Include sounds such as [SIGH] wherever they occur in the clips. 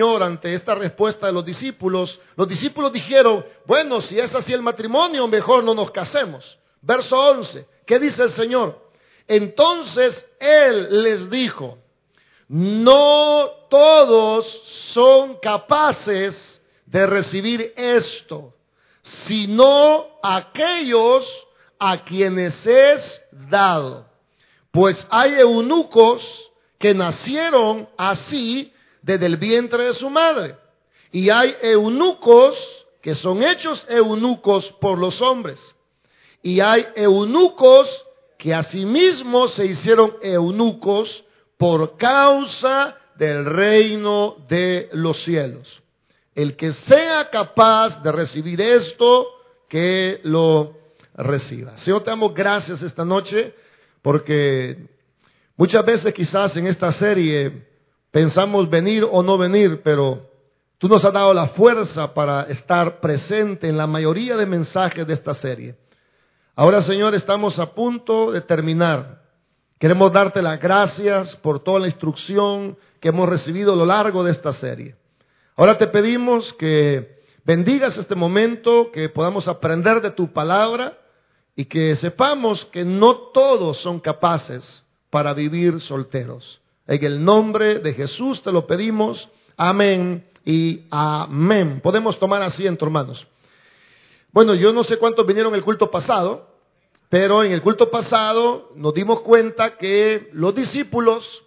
Ante esta respuesta de los discípulos, los discípulos dijeron, bueno, si es así el matrimonio, mejor no nos casemos. Verso 11, ¿qué dice el Señor? Entonces Él les dijo, no todos son capaces de recibir esto, sino aquellos a quienes es dado. Pues hay eunucos que nacieron así desde el vientre de su madre. Y hay eunucos que son hechos eunucos por los hombres. Y hay eunucos que asimismo se hicieron eunucos por causa del reino de los cielos. El que sea capaz de recibir esto, que lo reciba. Señor, te damos gracias esta noche porque muchas veces quizás en esta serie pensamos venir o no venir, pero tú nos has dado la fuerza para estar presente en la mayoría de mensajes de esta serie. Ahora, Señor, estamos a punto de terminar. Queremos darte las gracias por toda la instrucción que hemos recibido a lo largo de esta serie. Ahora te pedimos que bendigas este momento, que podamos aprender de tu palabra y que sepamos que no todos son capaces para vivir solteros. En el nombre de Jesús te lo pedimos. Amén y amén. Podemos tomar asiento, hermanos. Bueno, yo no sé cuántos vinieron el culto pasado, pero en el culto pasado nos dimos cuenta que los discípulos,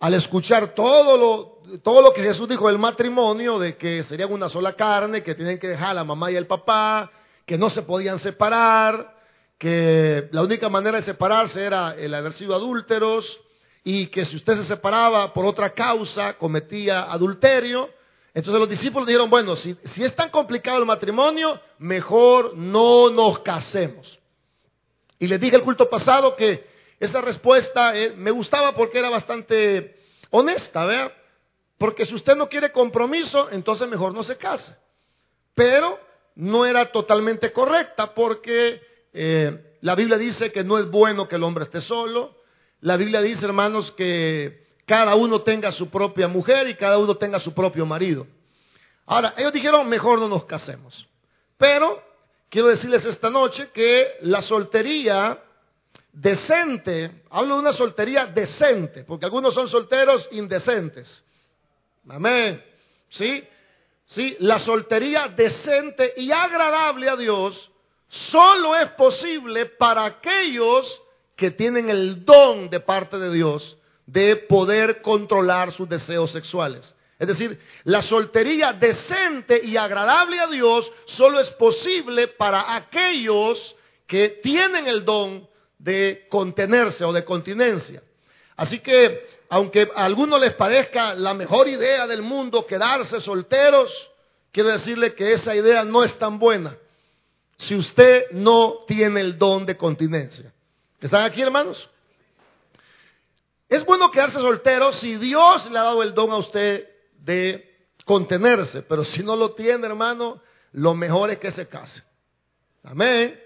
al escuchar todo lo, todo lo que Jesús dijo del matrimonio, de que serían una sola carne, que tienen que dejar a la mamá y el papá, que no se podían separar, que la única manera de separarse era el haber sido adúlteros y que si usted se separaba por otra causa cometía adulterio. Entonces los discípulos dijeron, bueno, si, es tan complicado el matrimonio, mejor no nos casemos. Y les dije el culto pasado que esa respuesta eh, me gustaba porque era bastante honesta, ¿vea? Porque si usted no quiere compromiso, entonces mejor no se case. Pero no era totalmente correcta porque eh, la Biblia dice que no es bueno que el hombre esté solo. La Biblia dice, hermanos, que cada uno tenga su propia mujer y cada uno tenga su propio marido. Ahora, ellos dijeron, mejor no nos casemos. Pero quiero decirles esta noche que la soltería decente, hablo de una soltería decente, porque algunos son solteros indecentes. Amén. ¿Sí? Sí, la soltería decente y agradable a Dios solo es posible para aquellos que tienen el don de parte de Dios de poder controlar sus deseos sexuales. Es decir, la soltería decente y agradable a Dios solo es posible para aquellos que tienen el don de contenerse o de continencia. Así que, aunque a algunos les parezca la mejor idea del mundo quedarse solteros, quiero decirle que esa idea no es tan buena si usted no tiene el don de continencia. ¿Están aquí, hermanos? Es bueno quedarse soltero si Dios le ha dado el don a usted de contenerse, pero si no lo tiene, hermano, lo mejor es que se case. Amén.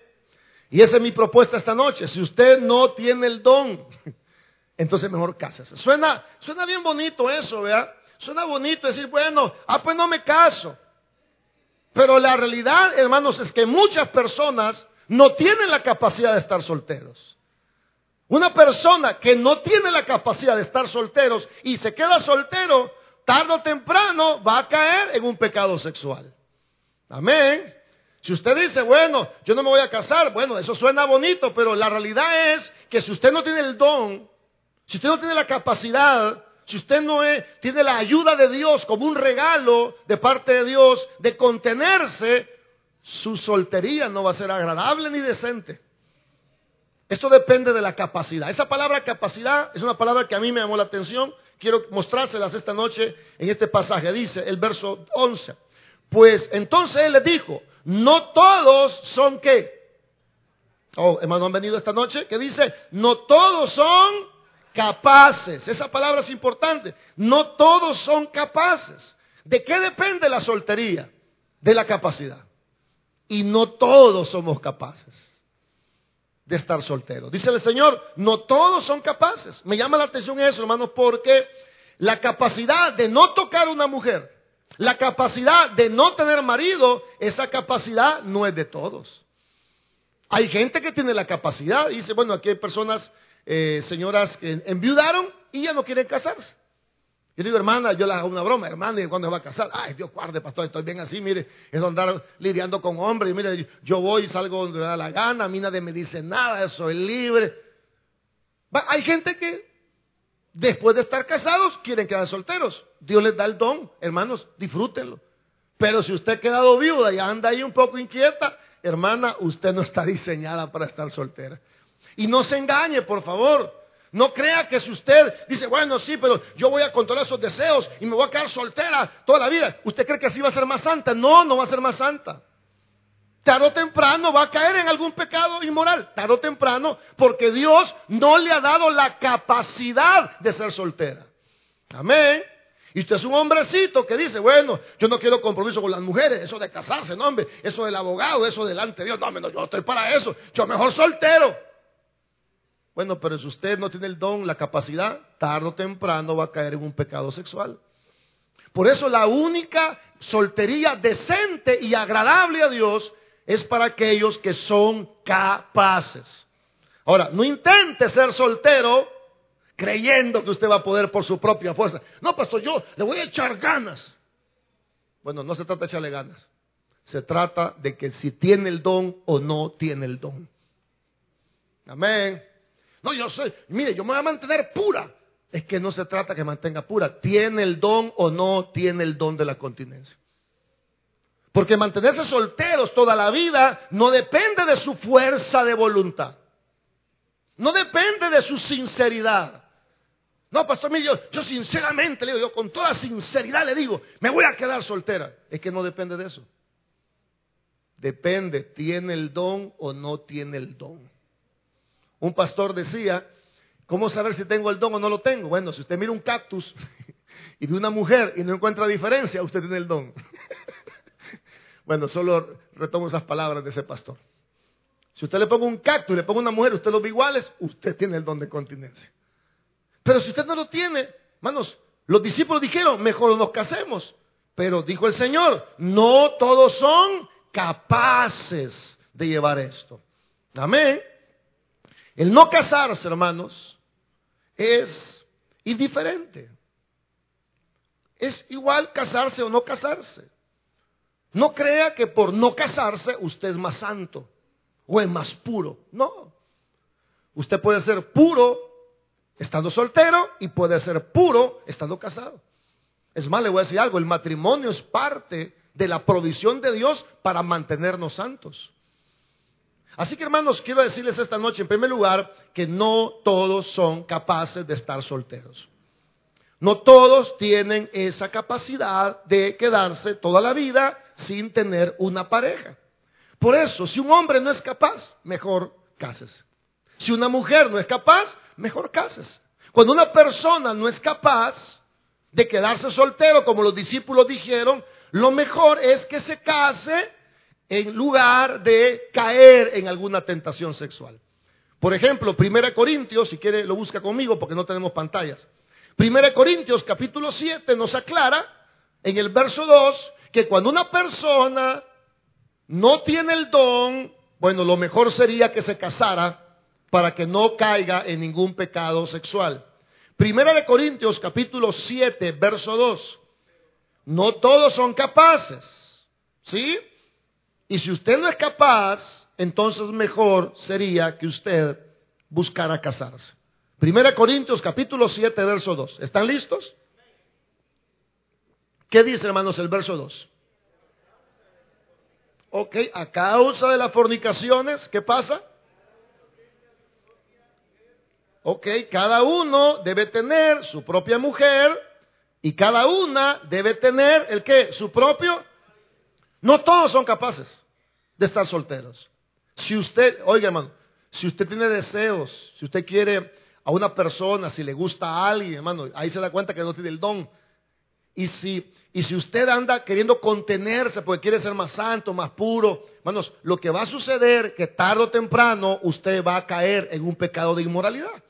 Y esa es mi propuesta esta noche. Si usted no tiene el don, [LAUGHS] entonces mejor cásese. Suena, suena bien bonito eso, ¿verdad? Suena bonito decir, bueno, ah, pues no me caso. Pero la realidad, hermanos, es que muchas personas no tienen la capacidad de estar solteros. Una persona que no tiene la capacidad de estar solteros y se queda soltero, tarde o temprano va a caer en un pecado sexual. Amén. Si usted dice, bueno, yo no me voy a casar, bueno, eso suena bonito, pero la realidad es que si usted no tiene el don, si usted no tiene la capacidad si usted no tiene la ayuda de Dios como un regalo de parte de Dios de contenerse, su soltería no va a ser agradable ni decente. Esto depende de la capacidad. Esa palabra capacidad es una palabra que a mí me llamó la atención. Quiero mostrárselas esta noche en este pasaje. Dice el verso 11. Pues entonces él le dijo, no todos son qué. Oh, hermano, han venido esta noche. Que dice, no todos son capaces. Esa palabra es importante. No todos son capaces. ¿De qué depende la soltería? De la capacidad. Y no todos somos capaces de estar solteros. Dice el Señor, no todos son capaces. Me llama la atención eso, hermanos, porque la capacidad de no tocar una mujer, la capacidad de no tener marido, esa capacidad no es de todos. Hay gente que tiene la capacidad, dice, bueno, aquí hay personas, eh, señoras que enviudaron y ya no quieren casarse. Yo digo, hermana, yo le hago una broma, hermana, ¿y cuándo se va a casar? Ay, Dios guarde, pastor, estoy bien así, mire, es andar lidiando con hombres, mire, yo voy salgo donde me da la gana, a mí nadie me dice nada, soy libre. Hay gente que después de estar casados quieren quedar solteros. Dios les da el don, hermanos, disfrútenlo. Pero si usted ha quedado viuda y anda ahí un poco inquieta, hermana, usted no está diseñada para estar soltera. Y no se engañe, por favor. No crea que si usted dice, bueno, sí, pero yo voy a controlar esos deseos y me voy a quedar soltera toda la vida, ¿usted cree que así va a ser más santa? No, no va a ser más santa. Tarde o temprano va a caer en algún pecado inmoral. Tarde o temprano, porque Dios no le ha dado la capacidad de ser soltera. Amén. Y usted es un hombrecito que dice, bueno, yo no quiero compromiso con las mujeres, eso de casarse, no, hombre, eso del abogado, eso delante de Dios, no, no, yo no estoy para eso, yo mejor soltero. Bueno, pero si usted no tiene el don, la capacidad, tarde o temprano va a caer en un pecado sexual. Por eso la única soltería decente y agradable a Dios es para aquellos que son capaces. Ahora, no intente ser soltero creyendo que usted va a poder por su propia fuerza. No, pastor, yo le voy a echar ganas. Bueno, no se trata de echarle ganas. Se trata de que si tiene el don o no tiene el don. Amén. Yo sé, mire, yo me voy a mantener pura. Es que no se trata que mantenga pura. ¿Tiene el don o no tiene el don de la continencia? Porque mantenerse solteros toda la vida no depende de su fuerza de voluntad. No depende de su sinceridad. No, pastor, mire, yo, yo sinceramente le digo, yo con toda sinceridad le digo, me voy a quedar soltera. Es que no depende de eso. Depende, ¿tiene el don o no tiene el don? Un pastor decía, ¿cómo saber si tengo el don o no lo tengo? Bueno, si usted mira un cactus [LAUGHS] y de una mujer y no encuentra diferencia, usted tiene el don. [LAUGHS] bueno, solo retomo esas palabras de ese pastor. Si usted le ponga un cactus y le ponga una mujer, usted los ve iguales, usted tiene el don de continencia. Pero si usted no lo tiene, hermanos, los discípulos dijeron, mejor nos casemos. Pero dijo el Señor, no todos son capaces de llevar esto. Amén. El no casarse, hermanos, es indiferente. Es igual casarse o no casarse. No crea que por no casarse usted es más santo o es más puro. No. Usted puede ser puro estando soltero y puede ser puro estando casado. Es más, le voy a decir algo, el matrimonio es parte de la provisión de Dios para mantenernos santos. Así que hermanos, quiero decirles esta noche, en primer lugar, que no todos son capaces de estar solteros. No todos tienen esa capacidad de quedarse toda la vida sin tener una pareja. Por eso, si un hombre no es capaz, mejor cásese. Si una mujer no es capaz, mejor cásese. Cuando una persona no es capaz de quedarse soltero, como los discípulos dijeron, lo mejor es que se case en lugar de caer en alguna tentación sexual. Por ejemplo, 1 Corintios, si quiere lo busca conmigo porque no tenemos pantallas. 1 Corintios capítulo 7 nos aclara en el verso 2 que cuando una persona no tiene el don, bueno, lo mejor sería que se casara para que no caiga en ningún pecado sexual. Primera de Corintios capítulo 7, verso 2. No todos son capaces. ¿Sí? Y si usted no es capaz, entonces mejor sería que usted buscara casarse. Primera Corintios capítulo 7, verso 2. ¿Están listos? ¿Qué dice, hermanos, el verso 2? Ok, a causa de las fornicaciones, ¿qué pasa? Ok, cada uno debe tener su propia mujer y cada una debe tener el qué? Su propio no todos son capaces de estar solteros. Si usted, oiga hermano, si usted tiene deseos, si usted quiere a una persona, si le gusta a alguien, hermano, ahí se da cuenta que no tiene el don. Y si, y si usted anda queriendo contenerse porque quiere ser más santo, más puro, hermanos, lo que va a suceder que tarde o temprano usted va a caer en un pecado de inmoralidad.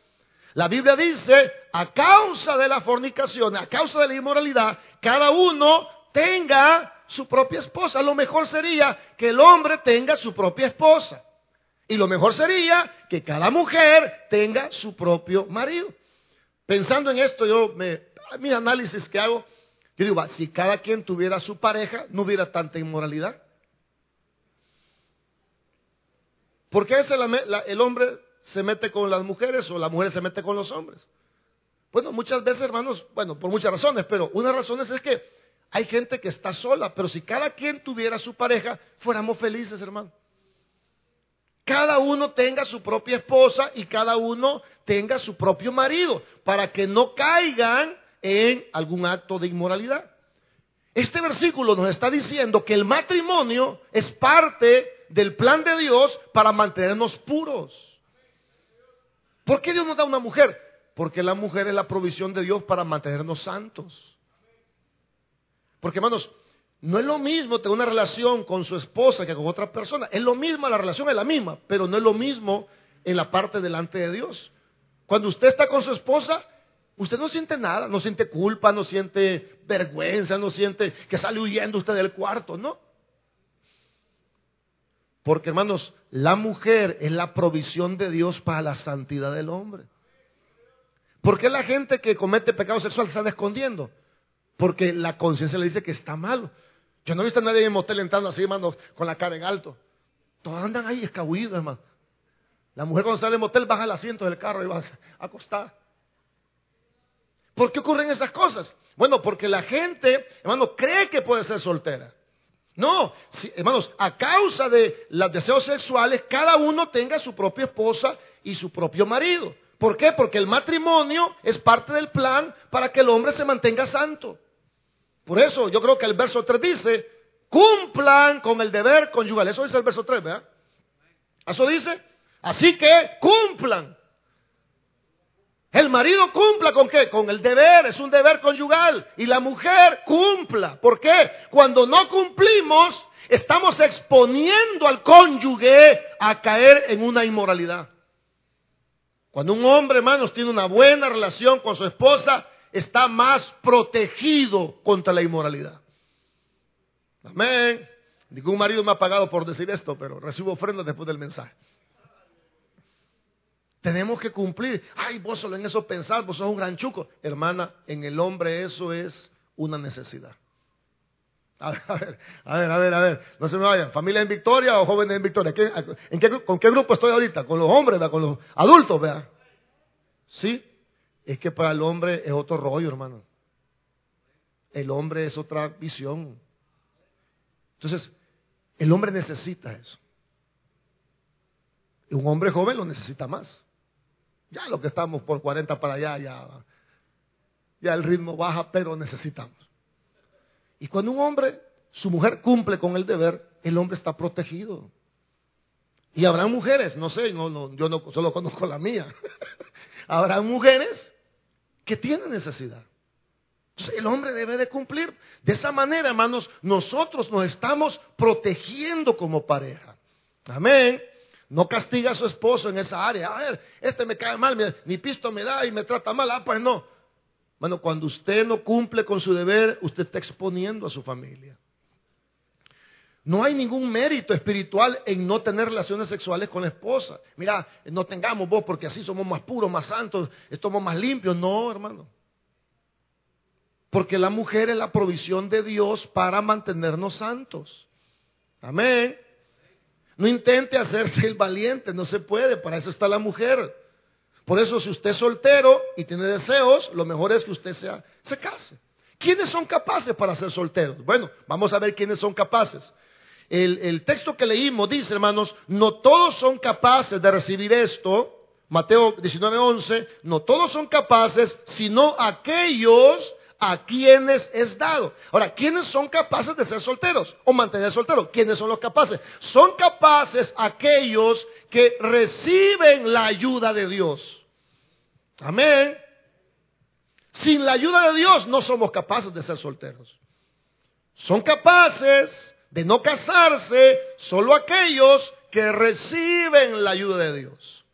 La Biblia dice, a causa de la fornicación, a causa de la inmoralidad, cada uno tenga su propia esposa. Lo mejor sería que el hombre tenga su propia esposa. Y lo mejor sería que cada mujer tenga su propio marido. Pensando en esto, yo me, mi análisis que hago, yo digo, si cada quien tuviera su pareja, no hubiera tanta inmoralidad. ¿Por qué el hombre se mete con las mujeres o la mujer se mete con los hombres? Bueno, muchas veces, hermanos, bueno, por muchas razones, pero una razones es que hay gente que está sola, pero si cada quien tuviera su pareja, fuéramos felices, hermano. Cada uno tenga su propia esposa y cada uno tenga su propio marido, para que no caigan en algún acto de inmoralidad. Este versículo nos está diciendo que el matrimonio es parte del plan de Dios para mantenernos puros. ¿Por qué Dios nos da una mujer? Porque la mujer es la provisión de Dios para mantenernos santos. Porque hermanos, no es lo mismo tener una relación con su esposa que con otra persona. Es lo mismo, la relación es la misma, pero no es lo mismo en la parte delante de Dios. Cuando usted está con su esposa, usted no siente nada, no siente culpa, no siente vergüenza, no siente que sale huyendo usted del cuarto, no. Porque hermanos, la mujer es la provisión de Dios para la santidad del hombre. ¿Por qué la gente que comete pecado sexual se está escondiendo? Porque la conciencia le dice que está malo. Yo no he visto a nadie en el motel entrando así, hermano, con la cara en alto. Todos andan ahí escabullidos, hermano. La mujer cuando sale del motel baja el asiento del carro y va a acostar. ¿Por qué ocurren esas cosas? Bueno, porque la gente, hermano, cree que puede ser soltera. No, hermanos, a causa de los deseos sexuales, cada uno tenga su propia esposa y su propio marido. ¿Por qué? Porque el matrimonio es parte del plan para que el hombre se mantenga santo. Por eso yo creo que el verso 3 dice, cumplan con el deber conyugal. Eso dice el verso 3, ¿verdad? Eso dice. Así que cumplan. El marido cumpla con qué? Con el deber, es un deber conyugal. Y la mujer cumpla. ¿Por qué? Cuando no cumplimos, estamos exponiendo al cónyuge a caer en una inmoralidad. Cuando un hombre, hermanos, tiene una buena relación con su esposa, está más protegido contra la inmoralidad. Amén. Ningún marido me ha pagado por decir esto, pero recibo ofrendas después del mensaje. Tenemos que cumplir. Ay, vos solo en eso pensás, vos sos un gran chuco. Hermana, en el hombre eso es una necesidad. A ver, a ver, a ver, a ver, no se me vayan. ¿Familia en Victoria o jóvenes en Victoria? ¿Con qué grupo estoy ahorita? ¿Con los hombres, con los adultos, vea? Sí, es que para el hombre es otro rollo, hermano. El hombre es otra visión. Entonces, el hombre necesita eso. Y un hombre joven lo necesita más. Ya lo que estamos por 40 para allá, ya, ya el ritmo baja, pero necesitamos. Y cuando un hombre, su mujer cumple con el deber, el hombre está protegido. Y habrá mujeres, no sé, no, no, yo no solo conozco la mía. [LAUGHS] habrá mujeres que tienen necesidad. Entonces el hombre debe de cumplir. De esa manera, hermanos, nosotros nos estamos protegiendo como pareja. Amén. No castiga a su esposo en esa área. A ver, este me cae mal, mi, pisto me da y me trata mal. Ah, pues no. Bueno, cuando usted no cumple con su deber, usted está exponiendo a su familia. No hay ningún mérito espiritual en no tener relaciones sexuales con la esposa. Mira, no tengamos vos porque así somos más puros, más santos, somos más limpios. No, hermano. Porque la mujer es la provisión de Dios para mantenernos santos. Amén. No intente hacerse el valiente, no se puede, para eso está la mujer. Por eso si usted es soltero y tiene deseos, lo mejor es que usted sea, se case. ¿Quiénes son capaces para ser solteros? Bueno, vamos a ver quiénes son capaces. El, el texto que leímos dice, hermanos, no todos son capaces de recibir esto. Mateo 19:11, no todos son capaces, sino aquellos a quienes es dado. Ahora, ¿quiénes son capaces de ser solteros o mantener solteros? ¿Quiénes son los capaces? Son capaces aquellos que reciben la ayuda de Dios. Amén. Sin la ayuda de Dios no somos capaces de ser solteros. Son capaces de no casarse solo aquellos que reciben la ayuda de Dios.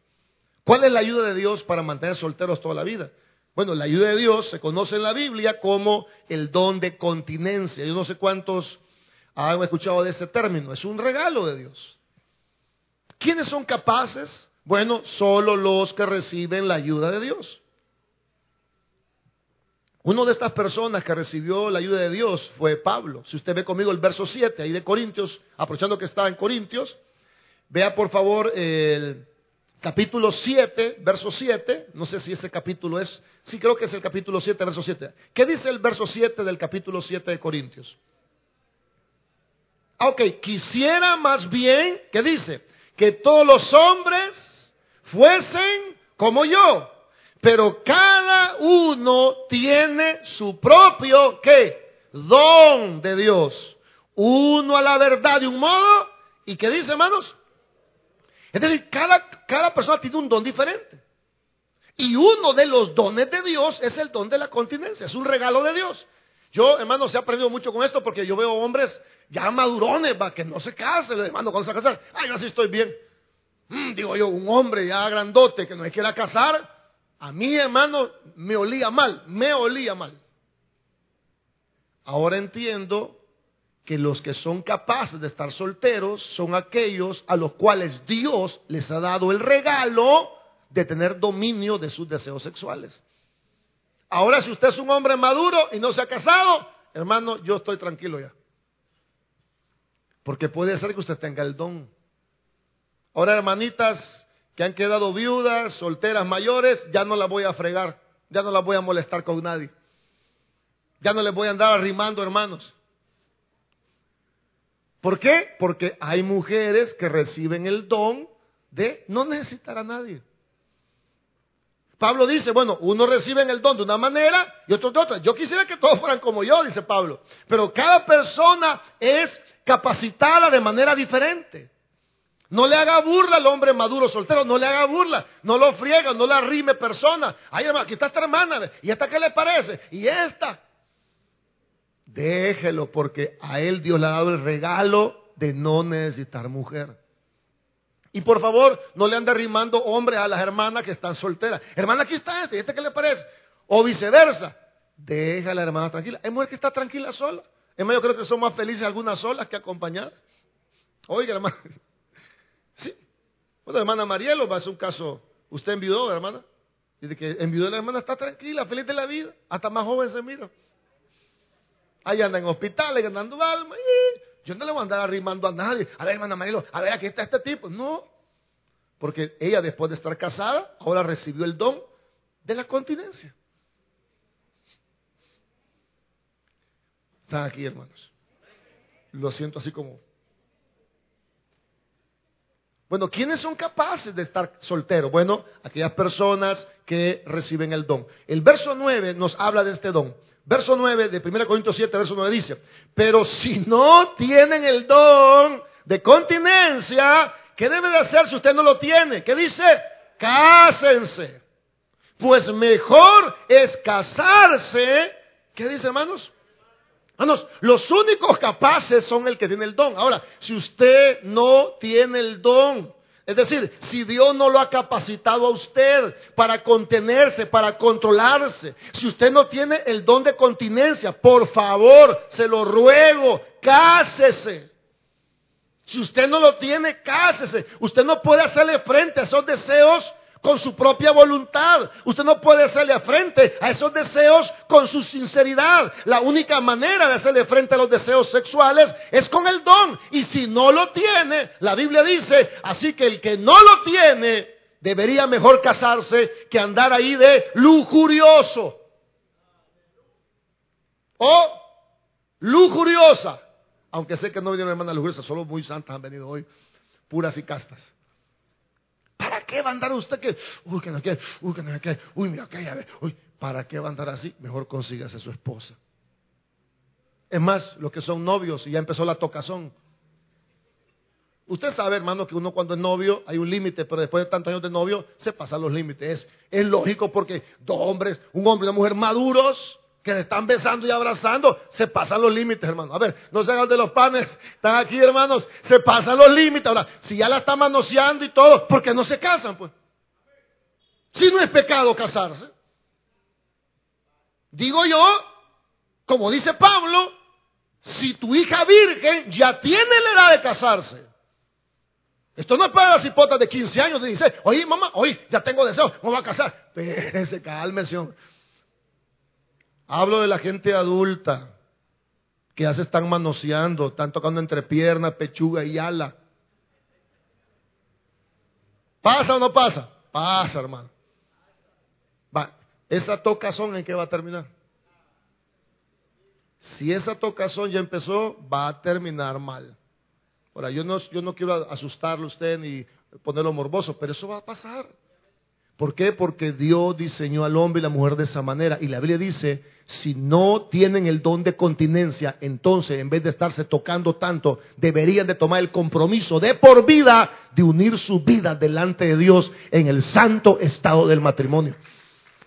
¿Cuál es la ayuda de Dios para mantener solteros toda la vida? Bueno, la ayuda de Dios se conoce en la Biblia como el don de continencia. Yo no sé cuántos han escuchado de ese término. Es un regalo de Dios. ¿Quiénes son capaces? Bueno, solo los que reciben la ayuda de Dios. Uno de estas personas que recibió la ayuda de Dios fue Pablo. Si usted ve conmigo el verso 7 ahí de Corintios, aprovechando que está en Corintios, vea por favor el capítulo 7, verso 7. No sé si ese capítulo es, sí creo que es el capítulo 7, verso 7. ¿Qué dice el verso 7 del capítulo 7 de Corintios? Ah, ok, quisiera más bien, ¿qué dice? Que todos los hombres fuesen como yo pero cada uno tiene su propio, ¿qué? Don de Dios. Uno a la verdad de un modo, ¿y qué dice, hermanos? Es decir, cada, cada persona tiene un don diferente. Y uno de los dones de Dios es el don de la continencia, es un regalo de Dios. Yo, hermano, se ha aprendido mucho con esto porque yo veo hombres ya madurones, va, que no se casen, hermano, cuando se casar. Ay, yo así estoy bien. Mm, digo yo, un hombre ya grandote que no quiera casar, a mí, hermano, me olía mal, me olía mal. Ahora entiendo que los que son capaces de estar solteros son aquellos a los cuales Dios les ha dado el regalo de tener dominio de sus deseos sexuales. Ahora, si usted es un hombre maduro y no se ha casado, hermano, yo estoy tranquilo ya. Porque puede ser que usted tenga el don. Ahora, hermanitas, que han quedado viudas, solteras mayores, ya no las voy a fregar, ya no las voy a molestar con nadie. Ya no les voy a andar arrimando, hermanos. ¿Por qué? Porque hay mujeres que reciben el don de no necesitar a nadie. Pablo dice, bueno, uno recibe el don de una manera y otro de otra. Yo quisiera que todos fueran como yo, dice Pablo. Pero cada persona es capacitada de manera diferente. No le haga burla al hombre maduro soltero, no le haga burla, no lo friega, no le arrime persona. Ay, hermano, aquí está esta hermana, ¿y esta qué le parece? Y esta. Déjelo, porque a él Dios le ha dado el regalo de no necesitar mujer. Y por favor, no le ande arrimando hombres a las hermanas que están solteras. Hermana, aquí está este, ¿y este qué le parece? O viceversa. Deja a la hermana tranquila. Hay mujer que está tranquila sola. Es más, yo creo que son más felices algunas solas que acompañadas. Oiga, hermano. Sí. Bueno, hermana Marielo va a ser un caso. Usted enviudó, hermana. Dice que enviudó la hermana está tranquila, feliz de la vida. Hasta más joven se mira. Ahí anda en hospitales, ganando alma. yo no le voy a andar arrimando a nadie. A ver, hermana Marielo, a ver, aquí está este tipo. No. Porque ella, después de estar casada, ahora recibió el don de la continencia. Están aquí, hermanos. Lo siento así como bueno, ¿quiénes son capaces de estar solteros? Bueno, aquellas personas que reciben el don. El verso 9 nos habla de este don. Verso 9 de 1 Corintios 7, verso 9 dice, pero si no tienen el don de continencia, ¿qué debe de hacer si usted no lo tiene? ¿Qué dice? Cásense. Pues mejor es casarse. ¿Qué dice, hermanos? Hermanos, los únicos capaces son el que tiene el don. Ahora, si usted no tiene el don, es decir, si Dios no lo ha capacitado a usted para contenerse, para controlarse, si usted no tiene el don de continencia, por favor, se lo ruego, cásese. Si usted no lo tiene, cásese. Usted no puede hacerle frente a esos deseos con su propia voluntad. Usted no puede hacerle frente a esos deseos con su sinceridad. La única manera de hacerle frente a los deseos sexuales es con el don. Y si no lo tiene, la Biblia dice, así que el que no lo tiene debería mejor casarse que andar ahí de lujurioso. O lujuriosa. Aunque sé que no vinieron hermanas lujuriosas, solo muy santas han venido hoy, puras y castas. ¿Para qué va a andar usted que, uy, que no quiere, uy, que no quiere, uy, mira, que a ver, uy, ¿para qué va a andar así? Mejor consígase su esposa. Es más, los que son novios y ya empezó la tocazón. Usted sabe, hermano, que uno cuando es novio hay un límite, pero después de tantos años de novio se pasan los límites. Es, es lógico porque dos hombres, un hombre y una mujer maduros, que le están besando y abrazando, se pasan los límites, hermano. A ver, no se hagan de los panes, están aquí, hermanos, se pasan los límites. Ahora, si ya la están manoseando y todo, ¿por qué no se casan, pues? Si no es pecado casarse. Digo yo, como dice Pablo, si tu hija virgen ya tiene la edad de casarse. Esto no es para las hipotas de 15 años de dice, oye mamá, oye, ya tengo deseo, me voy a casar. [LAUGHS] Espérese, cálmese. Hablo de la gente adulta que ya se están manoseando, están tocando entre piernas, pechuga y ala. ¿Pasa o no pasa? Pasa, hermano. Va, esa tocazón en qué va a terminar. Si esa tocazón ya empezó, va a terminar mal. Ahora, yo no, yo no quiero asustarlo a usted ni ponerlo morboso, pero eso va a pasar. ¿Por qué? Porque Dios diseñó al hombre y la mujer de esa manera. Y la Biblia dice, si no tienen el don de continencia, entonces en vez de estarse tocando tanto, deberían de tomar el compromiso de por vida de unir su vida delante de Dios en el santo estado del matrimonio.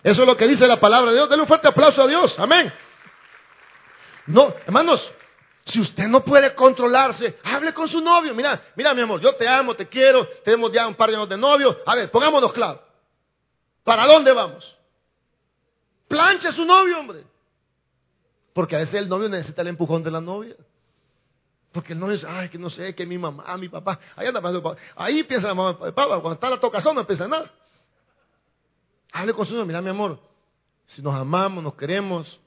Eso es lo que dice la palabra de Dios. Denle un fuerte aplauso a Dios. Amén. No, hermanos, si usted no puede controlarse, hable con su novio. Mira, mira mi amor, yo te amo, te quiero, tenemos ya un par de años de novio. A ver, pongámonos claro. ¿Para dónde vamos? Planche a su novio, hombre. Porque a veces el novio necesita el empujón de la novia. Porque el novio dice, ay, que no sé, que mi mamá, mi papá. Ahí anda Ahí piensa la mamá, papá, cuando está la tocazón no piensa nada. Hable con su novio, mira mi amor, si nos amamos, nos queremos,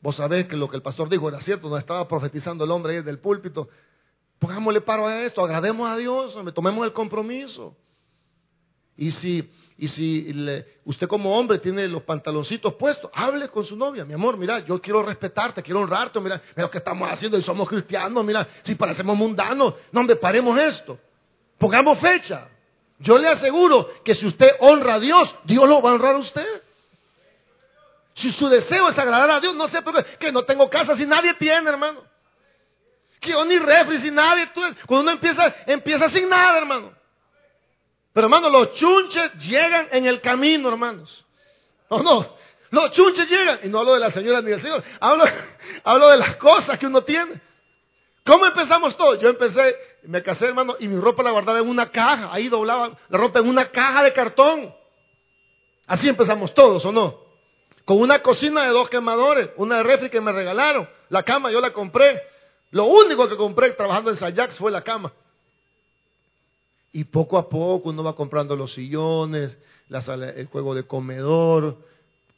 vos sabés que lo que el pastor dijo era cierto, nos estaba profetizando el hombre ahí del púlpito. Pongámosle paro a esto, agrademos a Dios, tomemos el compromiso. Y si y si usted como hombre tiene los pantaloncitos puestos, hable con su novia, mi amor, mira, yo quiero respetarte, quiero honrarte, mira, mira lo que estamos haciendo y somos cristianos, mira, si parecemos mundanos, no, hombre, paremos esto, pongamos fecha. Yo le aseguro que si usted honra a Dios, Dios lo va a honrar a usted. Si su deseo es agradar a Dios, no sé que no tengo casa si nadie tiene, hermano. Que yo ni refri si nadie, cuando uno empieza, empieza sin nada, hermano. Pero hermanos, los chunches llegan en el camino, hermanos. No, no. Los chunches llegan. Y no hablo de la señora ni del señor. Hablo, [LAUGHS] hablo de las cosas que uno tiene. ¿Cómo empezamos todo? Yo empecé, me casé, hermano, y mi ropa la guardaba en una caja. Ahí doblaba la ropa en una caja de cartón. Así empezamos todos, ¿o no? Con una cocina de dos quemadores, una de refri que me regalaron. La cama yo la compré. Lo único que compré trabajando en Sayax fue la cama. Y poco a poco uno va comprando los sillones, el juego de comedor.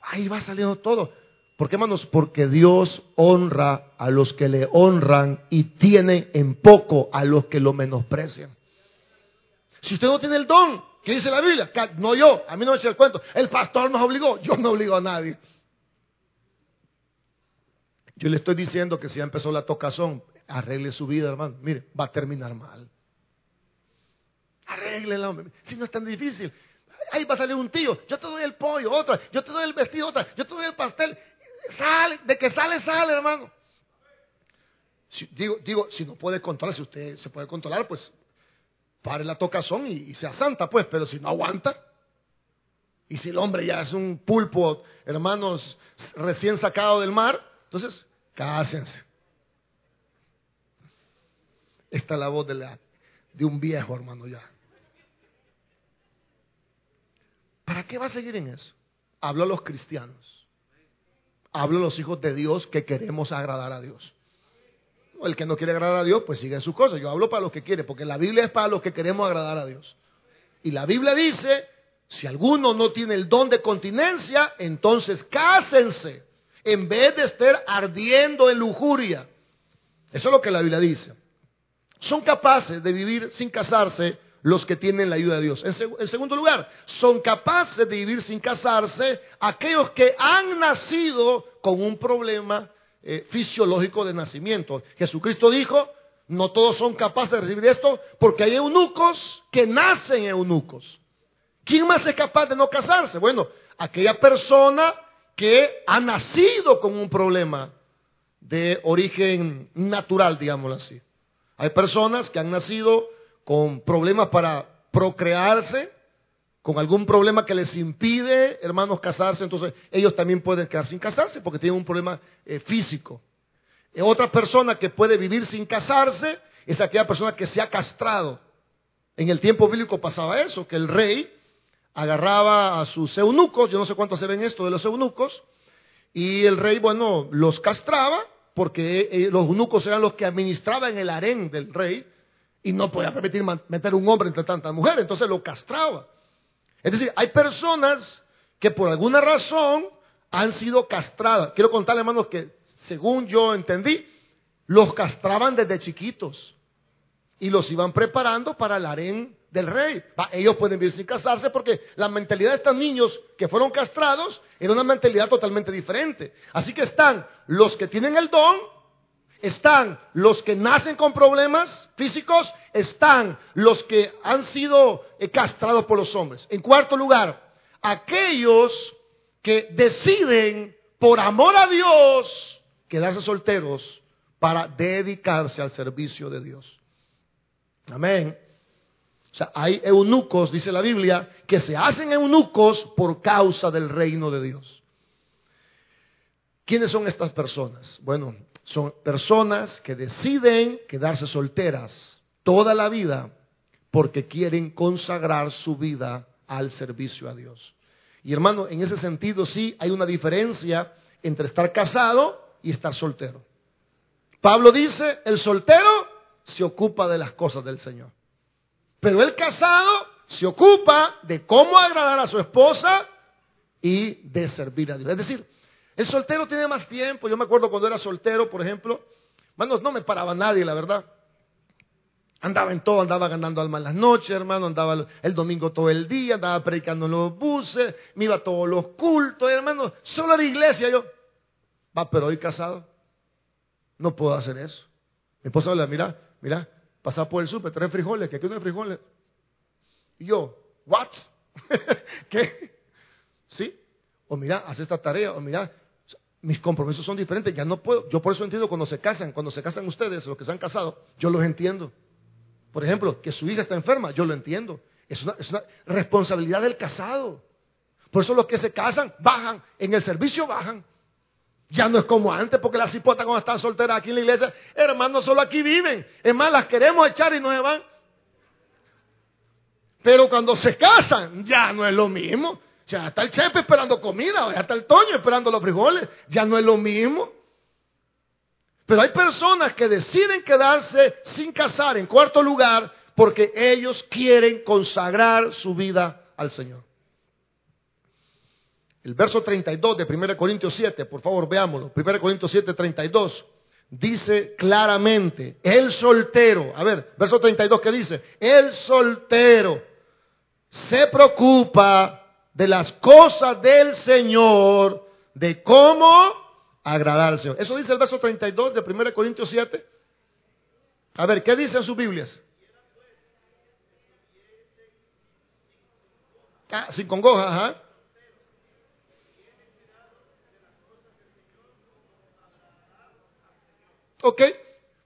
Ahí va saliendo todo. ¿Por qué, hermanos? Porque Dios honra a los que le honran y tiene en poco a los que lo menosprecian. Si usted no tiene el don, ¿qué dice la Biblia? No yo, a mí no me echa el cuento. El pastor nos obligó, yo no obligo a nadie. Yo le estoy diciendo que si ya empezó la tocazón, arregle su vida, hermano. Mire, va a terminar mal. Arréglenla, hombre. Si no es tan difícil. Ahí va a salir un tío. Yo te doy el pollo, otra. Yo te doy el vestido, otra. Yo te doy el pastel. Sale, de que sale, sale, hermano. digo, digo, si no puede controlar, si usted se puede controlar, pues pare la tocazón y, y sea santa, pues. Pero si no aguanta. Y si el hombre ya es un pulpo, hermanos, recién sacado del mar, entonces cásense. Esta es la voz de, la, de un viejo, hermano, ya. ¿Para qué va a seguir en eso? Hablo a los cristianos. Hablo a los hijos de Dios que queremos agradar a Dios. El que no quiere agradar a Dios, pues sigue sus cosas. Yo hablo para los que quiere, porque la Biblia es para los que queremos agradar a Dios. Y la Biblia dice, si alguno no tiene el don de continencia, entonces cásense, en vez de estar ardiendo en lujuria. Eso es lo que la Biblia dice. Son capaces de vivir sin casarse los que tienen la ayuda de Dios. En, segundo lugar, son capaces de vivir sin casarse aquellos que han nacido con un problema eh, fisiológico de nacimiento. Jesucristo dijo, no todos son capaces de recibir esto porque hay eunucos que nacen eunucos. ¿Quién más es capaz de no casarse? Bueno, aquella persona que ha nacido con un problema de origen natural, digámoslo así. Hay personas que han nacido con problemas para procrearse, con algún problema que les impide, hermanos, casarse, entonces ellos también pueden quedar sin casarse porque tienen un problema eh, físico. Eh, otra persona que puede vivir sin casarse es aquella persona que se ha castrado. En el tiempo bíblico pasaba eso, que el rey agarraba a sus eunucos, yo no sé cuántos se ven esto de los eunucos, y el rey, bueno, los castraba, porque eh, los eunucos eran los que administraban el harén del rey, y no podía permitir meter un hombre entre tantas mujeres, entonces lo castraba. Es decir, hay personas que por alguna razón han sido castradas. Quiero contarle, hermanos, que según yo entendí, los castraban desde chiquitos y los iban preparando para el harén del rey. ellos pueden vivir sin casarse porque la mentalidad de estos niños que fueron castrados era una mentalidad totalmente diferente. Así que están los que tienen el don, están los que nacen con problemas físicos, están los que han sido eh, castrados por los hombres. En cuarto lugar, aquellos que deciden por amor a Dios quedarse solteros para dedicarse al servicio de Dios. Amén. O sea, hay eunucos, dice la Biblia, que se hacen eunucos por causa del reino de Dios. ¿Quiénes son estas personas? Bueno, son personas que deciden quedarse solteras toda la vida porque quieren consagrar su vida al servicio a Dios. Y hermano, en ese sentido sí hay una diferencia entre estar casado y estar soltero. Pablo dice, el soltero se ocupa de las cosas del Señor. Pero el casado se ocupa de cómo agradar a su esposa y de servir a Dios. Es decir, el soltero tiene más tiempo. Yo me acuerdo cuando era soltero, por ejemplo, hermanos, no me paraba nadie, la verdad. Andaba en todo, andaba ganando alma en las noches, hermano, andaba el domingo todo el día, andaba predicando en los buses, me iba a todos los cultos, hermano, solo a la iglesia yo. Va, pero hoy casado, no puedo hacer eso. Mi esposa habla, mira, mira, pasa por el súper, trae frijoles, que aquí no hay frijoles. Y yo, ¿what? [LAUGHS] ¿Qué? ¿Sí? O mira, haz esta tarea, o mira, mis compromisos son diferentes, ya no puedo. Yo por eso entiendo cuando se casan, cuando se casan ustedes, los que se han casado, yo los entiendo. Por ejemplo, que su hija está enferma, yo lo entiendo. Es una, responsabilidad del casado. Por eso los que se casan bajan, en el servicio bajan. Ya no es como antes, porque las hipotas cuando están solteras aquí en la iglesia, hermanos, solo aquí viven. Es más, las queremos echar y no se van. Pero cuando se casan, ya no es lo mismo. Sea, está el chepe esperando comida, ya está el toño esperando los frijoles, ya no es lo mismo. Pero hay personas que deciden quedarse sin casar en cuarto lugar porque ellos quieren consagrar su vida al Señor. El verso 32 de 1 Corintios 7, por favor veámoslo. 1 Corintios 7, 32 dice claramente, el soltero, a ver, verso 32 que dice, el soltero se preocupa de las cosas del Señor, de cómo agradar al Señor. Eso dice el verso 32 de 1 Corintios 7. A ver, ¿qué dicen sus Biblias? Ah, sin congoja, ajá. Ok,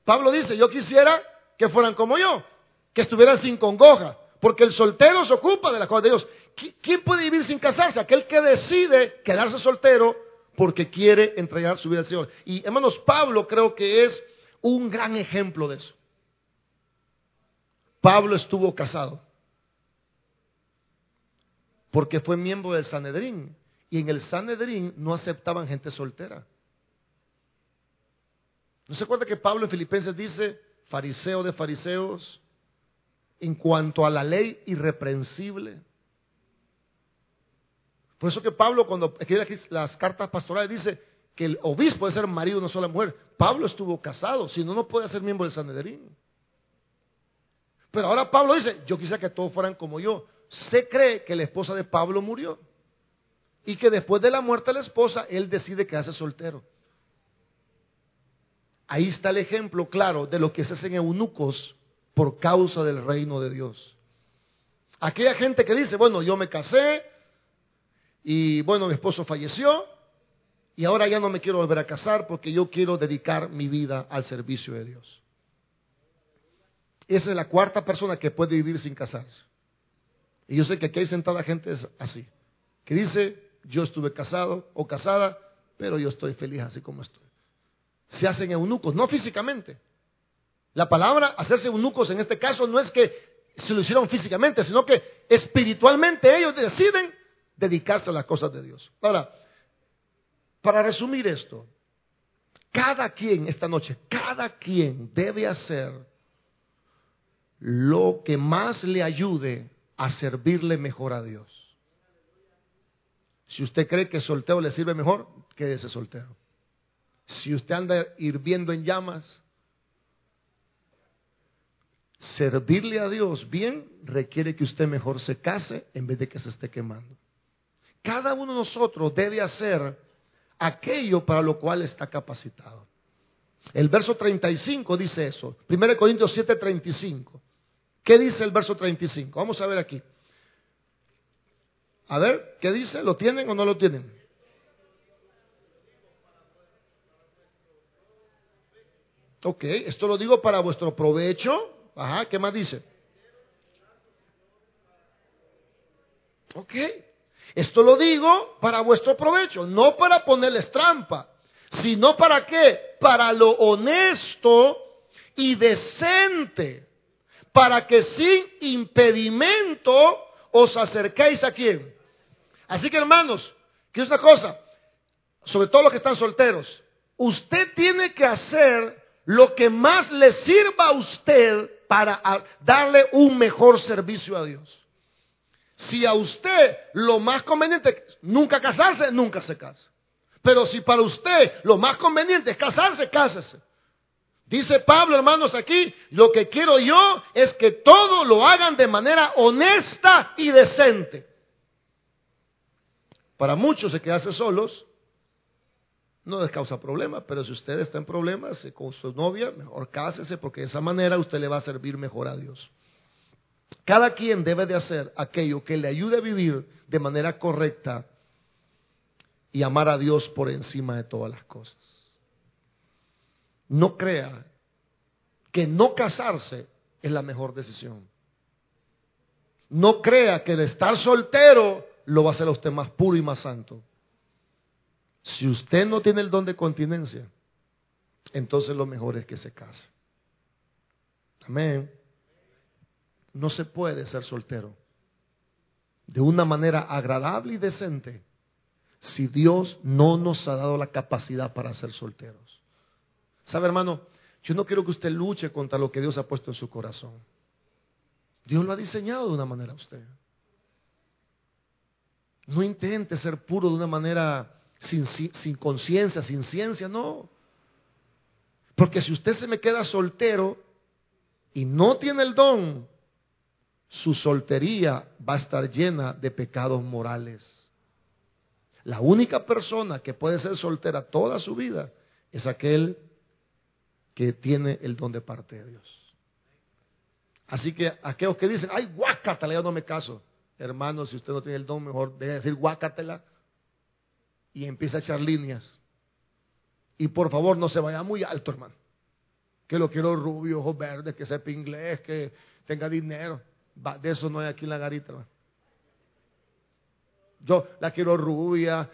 Pablo dice, yo quisiera que fueran como yo, que estuvieran sin congoja, porque el soltero se ocupa de las cosas de Dios. ¿Quién puede vivir sin casarse? Aquel que decide quedarse soltero porque quiere entregar su vida al Señor. Y hermanos, Pablo creo que es un gran ejemplo de eso. Pablo estuvo casado porque fue miembro del Sanedrín y en el Sanedrín no aceptaban gente soltera. ¿No se acuerda que Pablo en Filipenses dice, fariseo de fariseos, en cuanto a la ley irreprensible? Por eso que Pablo cuando escribe las cartas pastorales dice que el obispo debe ser marido de una sola mujer. Pablo estuvo casado, si no, no puede ser miembro del Sanedrín. Pero ahora Pablo dice, yo quisiera que todos fueran como yo. Se cree que la esposa de Pablo murió y que después de la muerte de la esposa, él decide quedarse soltero. Ahí está el ejemplo claro de lo que se hacen eunucos por causa del reino de Dios. Aquella gente que dice, bueno, yo me casé, y bueno, mi esposo falleció y ahora ya no me quiero volver a casar porque yo quiero dedicar mi vida al servicio de Dios. Esa es la cuarta persona que puede vivir sin casarse. Y yo sé que aquí hay sentada gente así, que dice, yo estuve casado o casada, pero yo estoy feliz así como estoy. Se hacen eunucos, no físicamente. La palabra hacerse eunucos en este caso no es que se lo hicieron físicamente, sino que espiritualmente ellos deciden dedicarse a las cosas de Dios. Ahora, para resumir esto, cada quien esta noche, cada quien debe hacer lo que más le ayude a servirle mejor a Dios. Si usted cree que soltero le sirve mejor, quédese soltero. Si usted anda hirviendo en llamas, servirle a Dios bien requiere que usted mejor se case en vez de que se esté quemando. Cada uno de nosotros debe hacer aquello para lo cual está capacitado. El verso 35 dice eso. 1 Corintios 7, 35. ¿Qué dice el verso 35? Vamos a ver aquí. A ver, ¿qué dice? ¿Lo tienen o no lo tienen? Ok, esto lo digo para vuestro provecho Ajá, ¿qué más dice? Ok. Esto lo digo para vuestro provecho, no para ponerles trampa, sino para qué? Para lo honesto y decente, para que sin impedimento os acerquéis a quién. Así que hermanos, que es una cosa, sobre todo los que están solteros, usted tiene que hacer lo que más le sirva a usted para darle un mejor servicio a Dios. Si a usted lo más conveniente es nunca casarse, nunca se casa. Pero si para usted lo más conveniente es casarse, cásese. Dice Pablo, hermanos, aquí, lo que quiero yo es que todo lo hagan de manera honesta y decente. Para muchos se quedarse solos no les causa problemas, pero si usted está en problemas con su novia, mejor cásese porque de esa manera usted le va a servir mejor a Dios. Cada quien debe de hacer aquello que le ayude a vivir de manera correcta y amar a Dios por encima de todas las cosas. No crea que no casarse es la mejor decisión. No crea que el estar soltero lo va a hacer a usted más puro y más santo. Si usted no tiene el don de continencia, entonces lo mejor es que se case. Amén. No se puede ser soltero de una manera agradable y decente si Dios no nos ha dado la capacidad para ser solteros. ¿Sabe, hermano? Yo no quiero que usted luche contra lo que Dios ha puesto en su corazón. Dios lo ha diseñado de una manera a usted. No intente ser puro de una manera sin, conciencia, sin ciencia, no. Porque si usted se me queda soltero y no tiene el don, su soltería va a estar llena de pecados morales. La única persona que puede ser soltera toda su vida es aquel que tiene el don de parte de Dios. Así que aquellos que dicen, ay, guácatela, yo no me caso. Hermano, si usted no tiene el don, mejor debe decir guácatela y empieza a echar líneas. Y por favor no se vaya muy alto, hermano. Que lo quiero rubio, ojos verdes, que sepa inglés, que tenga dinero. De eso no hay aquí en la garita, hermano. Yo la quiero rubia,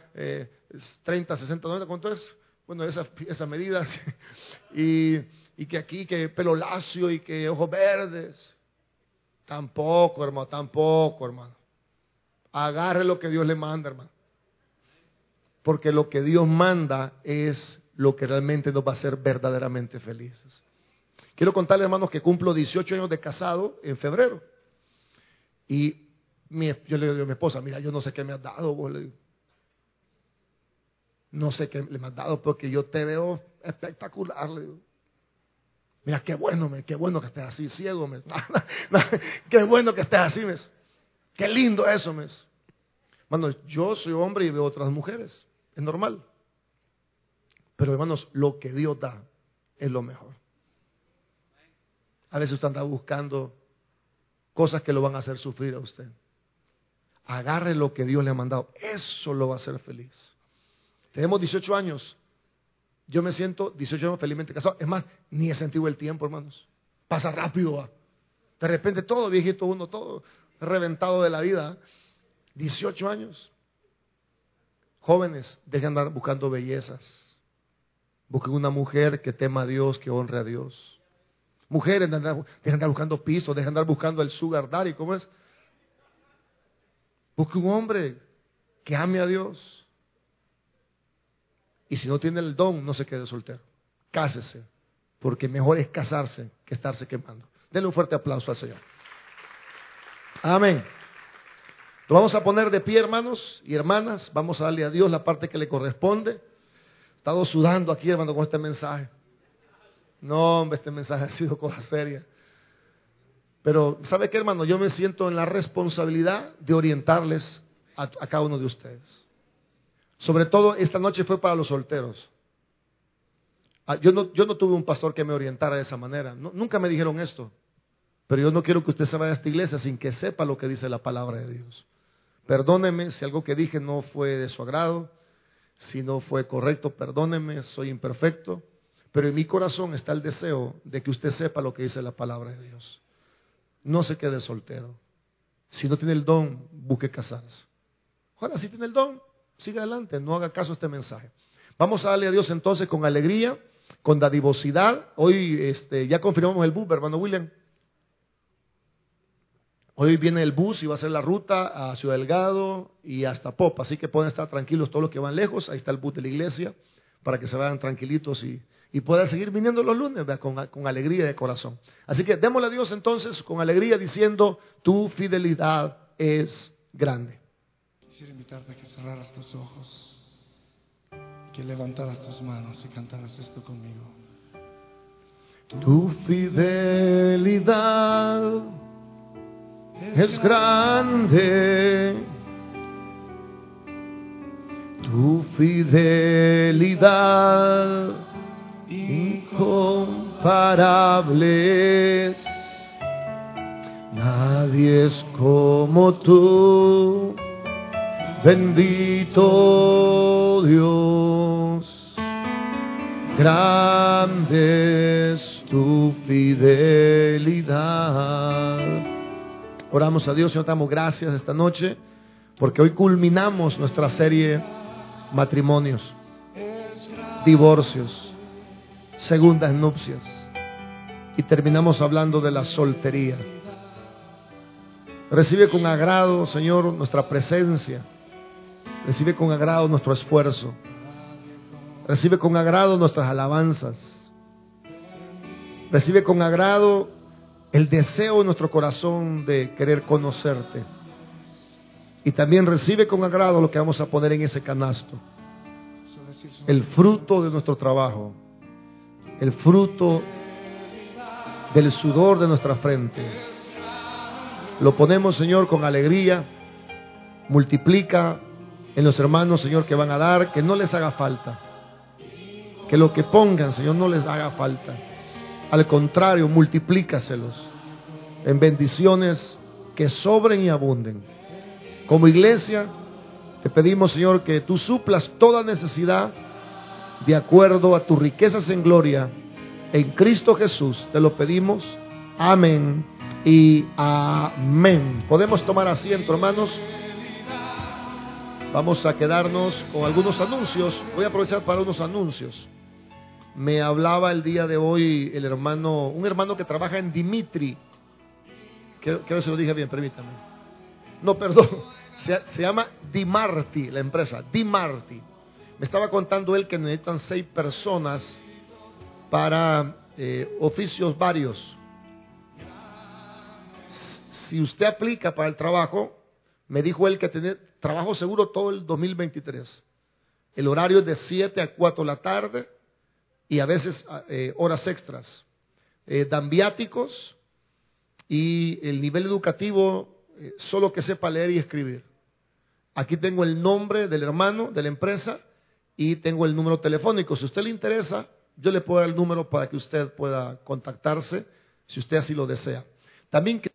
30, 60, 90, ¿cuánto es? Bueno, esa, esa medida. [LAUGHS] y, que aquí, que pelo lacio y que ojos verdes. Tampoco, hermano, tampoco, hermano. Agarre lo que Dios le manda, hermano porque lo que Dios manda es lo que realmente nos va a hacer verdaderamente felices. Quiero contarles, hermanos, que cumplo 18 años de casado en febrero. Y yo le digo a mi esposa, mira, yo no sé qué me has dado, No sé qué le has dado porque yo te veo espectacular. Mira, qué bueno, qué bueno que estés así, ciego. [LAUGHS] qué bueno que estés así, mes. Qué lindo eso, mes. Bueno, yo soy hombre y veo otras mujeres. Es normal. Pero hermanos, lo que Dios da es lo mejor. A veces usted anda buscando cosas que lo van a hacer sufrir a usted. Agarre lo que Dios le ha mandado. Eso lo va a hacer feliz. Tenemos 18 años. Yo me siento 18 años felizmente casado. Es más, ni he sentido el tiempo, hermanos. Pasa rápido. De repente todo viejito uno, todo reventado de la vida. 18 años. Jóvenes, dejen de andar buscando bellezas. Busquen una mujer que tema a Dios, que honre a Dios. Mujeres, dejen de andar buscando pisos, dejen de andar buscando el sugar daddy, ¿cómo es? Busque un hombre que ame a Dios. Y si no tiene el don, no se quede soltero. Cásese, porque mejor es casarse que estarse quemando. Denle un fuerte aplauso al Señor. Amén. Lo vamos a poner de pie, hermanos y hermanas. Vamos a darle a Dios la parte que le corresponde. He estado sudando aquí, hermano, con este mensaje. No, hombre, este mensaje ha sido cosa seria. Pero, ¿sabe qué, hermano? Yo me siento en la responsabilidad de orientarles a, cada uno de ustedes. Sobre todo, esta noche fue para los solteros. Ah, yo no, yo no tuve un pastor que me orientara de esa manera. nunca me dijeron esto. Pero yo no quiero que usted se vaya a esta iglesia sin que sepa lo que dice la palabra de Dios. Perdóneme si algo que dije no fue de su agrado, si no fue correcto, perdóneme, soy imperfecto, pero en mi corazón está el deseo de que usted sepa lo que dice la palabra de Dios. No se quede soltero. Si no tiene el don, busque casarse. Ahora, si tiene el don, siga adelante, no haga caso a este mensaje. Vamos a darle a Dios entonces con alegría, con dadivosidad. Hoy este, ya confirmamos el bus, hermano William. Hoy viene el bus y va a ser la ruta a Ciudad Delgado y hasta Pop, así que pueden estar tranquilos todos los que van lejos. Ahí está el bus de la iglesia para que se vayan tranquilitos y, puedan seguir viniendo los lunes con, con, alegría de corazón. Así que démosle a Dios entonces con alegría diciendo, tu fidelidad es grande. Quisiera invitarte a que cerraras tus ojos, que levantaras tus manos y cantaras esto conmigo. Tu fidelidad es grande. Tu fidelidad incomparable Nadie es como tú, bendito Dios. Grande es tu fidelidad. Oramos a Dios, Señor, te damos gracias esta noche, porque hoy culminamos nuestra serie matrimonios, divorcios, segundas nupcias, y terminamos hablando de la soltería. Recibe con agrado, Señor, nuestra presencia. Recibe con agrado nuestro esfuerzo. Recibe con agrado nuestras alabanzas. Recibe con agrado el deseo en nuestro corazón de querer conocerte. Y también recibe con agrado lo que vamos a poner en ese canasto. El fruto de nuestro trabajo. El fruto del sudor de nuestra frente. Lo ponemos, Señor, con alegría. Multiplica en los hermanos, Señor, que van a dar, que no les haga falta. Que lo que pongan, Señor, no les haga falta. Al contrario, multiplícaselos en bendiciones que sobren y abunden. Como iglesia, te pedimos, Señor, que tú suplas toda necesidad de acuerdo a tus riquezas en gloria en Cristo Jesús. Te lo pedimos. Amén y amén. Podemos tomar asiento, hermanos. Vamos a quedarnos con algunos anuncios. Voy a aprovechar para unos anuncios. Me hablaba el día de hoy el hermano, un hermano que trabaja en Dimitri. Quiero, que se lo dije bien, permítame. No, perdón. [LAUGHS] Se, llama Dimarti, la empresa. Dimarti. Me estaba contando él que necesitan seis personas para eh, oficios varios. Si usted aplica para el trabajo, me dijo él que tiene trabajo seguro todo el 2023. El horario es de 7 a 4 de la tarde y a veces eh, horas extras. Eh, dan viáticos y el nivel educativo eh, solo que sepa leer y escribir. Aquí tengo el nombre del hermano de la empresa y tengo el número telefónico. Si a usted le interesa, yo le puedo dar el número para que usted pueda contactarse si usted así lo desea. También